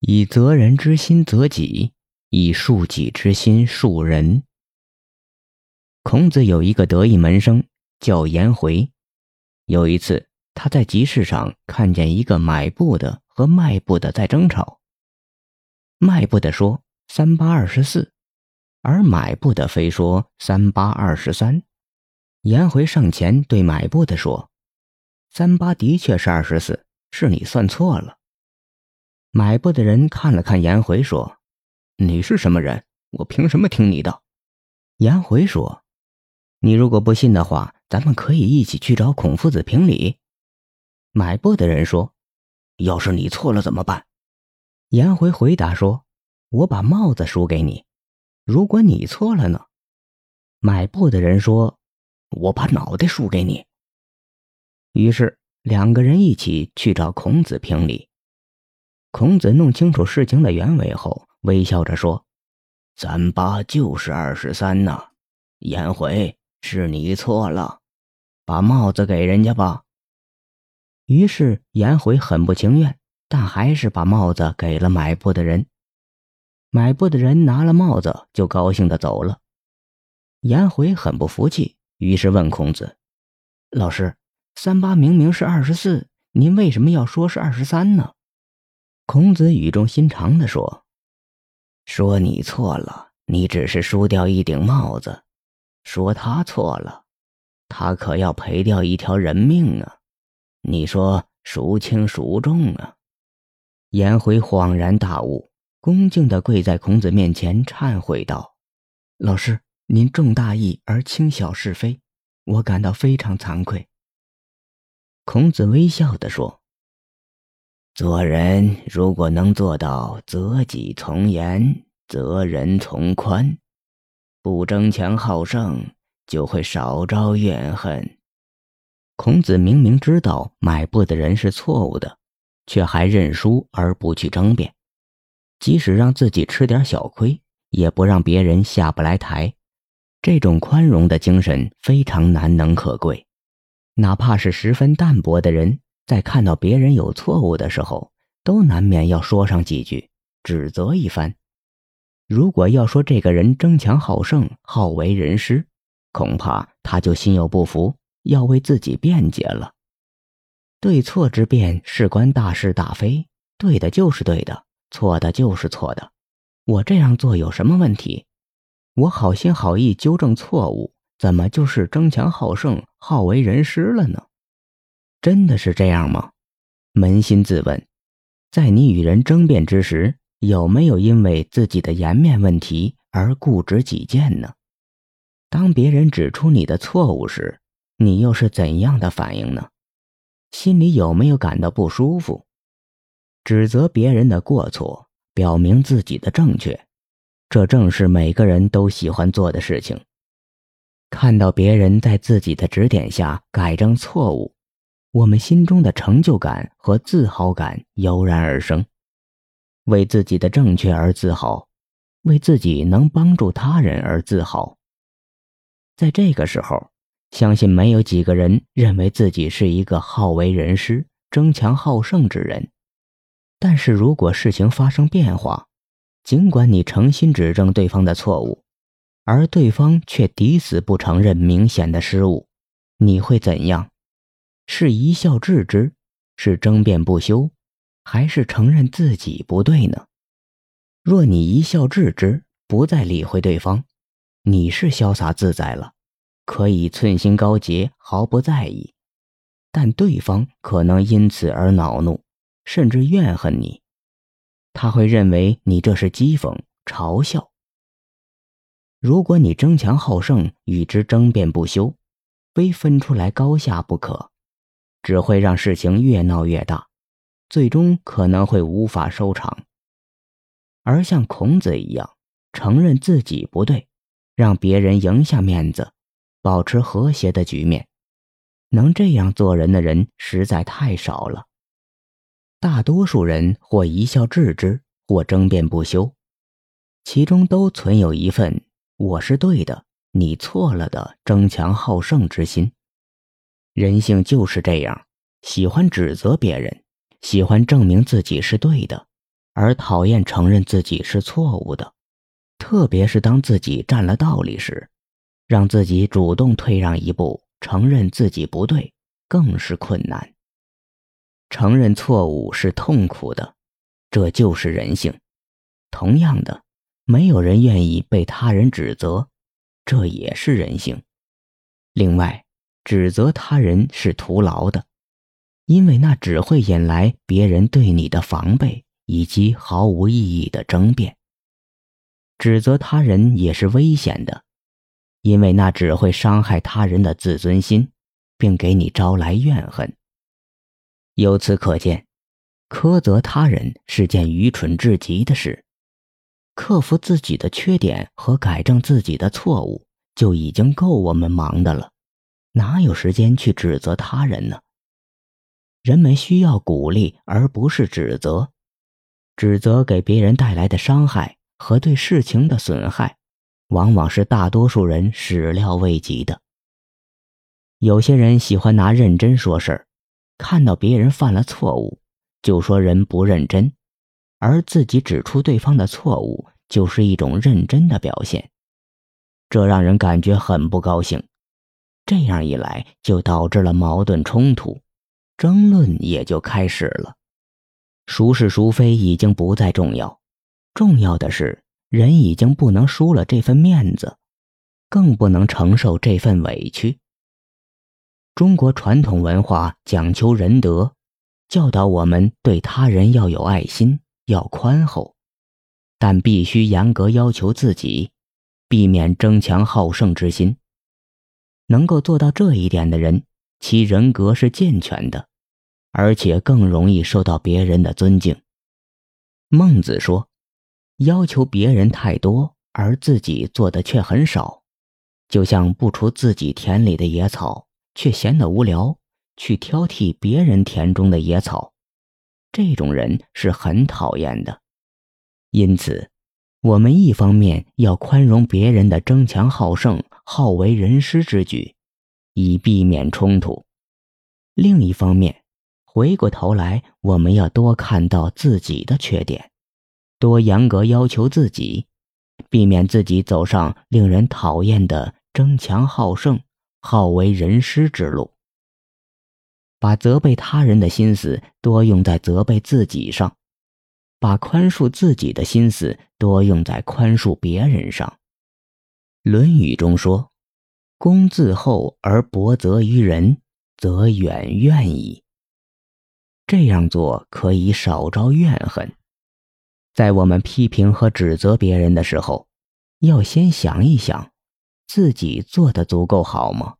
以责人之心责己，以恕己之心恕人。孔子有一个得意门生叫颜回。有一次，他在集市上看见一个买布的和卖布的在争吵。卖布的说三八二十四，而买布的非说三八二十三。颜回上前对买布的说：“三八的确是二十四，是你算错了。”买布的人看了看颜回，说：“你是什么人？我凭什么听你的？”颜回说：“你如果不信的话，咱们可以一起去找孔夫子评理。”买布的人说：“要是你错了怎么办？”颜回回答说：“我把帽子输给你。如果你错了呢？”买布的人说：“我把脑袋输给你。”于是两个人一起去找孔子评理。孔子弄清楚事情的原委后，微笑着说：“三八就是二十三呐，颜回是你错了，把帽子给人家吧。”于是颜回很不情愿，但还是把帽子给了买布的人。买布的人拿了帽子，就高兴的走了。颜回很不服气，于是问孔子：“老师，三八明明是二十四，您为什么要说是二十三呢？”孔子语重心长地说：“说你错了，你只是输掉一顶帽子；说他错了，他可要赔掉一条人命啊！你说孰轻孰重啊？”颜回恍然大悟，恭敬地跪在孔子面前忏悔道：“老师，您重大义而轻小是非，我感到非常惭愧。”孔子微笑地说。做人如果能做到择己从严，择人从宽，不争强好胜，就会少招怨恨。孔子明明知道买布的人是错误的，却还认输而不去争辩，即使让自己吃点小亏，也不让别人下不来台。这种宽容的精神非常难能可贵，哪怕是十分淡泊的人。在看到别人有错误的时候，都难免要说上几句，指责一番。如果要说这个人争强好胜、好为人师，恐怕他就心有不服，要为自己辩解了。对错之辩事关大是大非，对的就是对的，错的就是错的。我这样做有什么问题？我好心好意纠正错误，怎么就是争强好胜、好为人师了呢？真的是这样吗？扪心自问，在你与人争辩之时，有没有因为自己的颜面问题而固执己见呢？当别人指出你的错误时，你又是怎样的反应呢？心里有没有感到不舒服？指责别人的过错，表明自己的正确，这正是每个人都喜欢做的事情。看到别人在自己的指点下改正错误。我们心中的成就感和自豪感油然而生，为自己的正确而自豪，为自己能帮助他人而自豪。在这个时候，相信没有几个人认为自己是一个好为人师、争强好胜之人。但是如果事情发生变化，尽管你诚心指正对方的错误，而对方却抵死不承认明显的失误，你会怎样？是一笑置之，是争辩不休，还是承认自己不对呢？若你一笑置之，不再理会对方，你是潇洒自在了，可以寸心高洁，毫不在意。但对方可能因此而恼怒，甚至怨恨你，他会认为你这是讥讽、嘲笑。如果你争强好胜，与之争辩不休，非分出来高下不可。只会让事情越闹越大，最终可能会无法收场。而像孔子一样承认自己不对，让别人赢下面子，保持和谐的局面，能这样做人的人实在太少了。大多数人或一笑置之，或争辩不休，其中都存有一份“我是对的，你错了”的争强好胜之心。人性就是这样，喜欢指责别人，喜欢证明自己是对的，而讨厌承认自己是错误的，特别是当自己占了道理时，让自己主动退让一步，承认自己不对，更是困难。承认错误是痛苦的，这就是人性。同样的，没有人愿意被他人指责，这也是人性。另外，指责他人是徒劳的，因为那只会引来别人对你的防备。以及毫无意义的争辩。指责他人也是危险的，因为那只会伤害他人的自尊心，并给你招来怨恨。由此可见，苛责他人是件愚蠢至极的事。克服自己的缺点和改正自己的错误就已经够我们忙的了，哪有时间去指责他人呢？人们需要鼓励，而不是指责。指责给别人带来的伤害和对事情的损害，往往是大多数人始料未及的。有些人喜欢拿认真说事儿，看到别人犯了错误，就说人不认真，而自己指出对方的错误就是一种认真的表现，这让人感觉很不高兴。这样一来，就导致了矛盾冲突，争论也就开始了。孰是孰非已经不再重要，重要的是人已经不能输了这份面子，更不能承受这份委屈。中国传统文化讲求仁德，教导我们对他人要有爱心，要宽厚，但必须严格要求自己，避免争强好胜之心。能够做到这一点的人，其人格是健全的。而且更容易受到别人的尊敬。孟子说：“要求别人太多，而自己做的却很少，就像不除自己田里的野草，却闲得无聊，去挑剔别人田中的野草，这种人是很讨厌的。因此，我们一方面要宽容别人的争强好胜、好为人师之举，以避免冲突；另一方面，回过头来，我们要多看到自己的缺点，多严格要求自己，避免自己走上令人讨厌的争强好胜、好为人师之路。把责备他人的心思多用在责备自己上，把宽恕自己的心思多用在宽恕别人上。《论语》中说：“公自厚而薄责于人，则远怨矣。”这样做可以少招怨恨。在我们批评和指责别人的时候，要先想一想，自己做的足够好吗？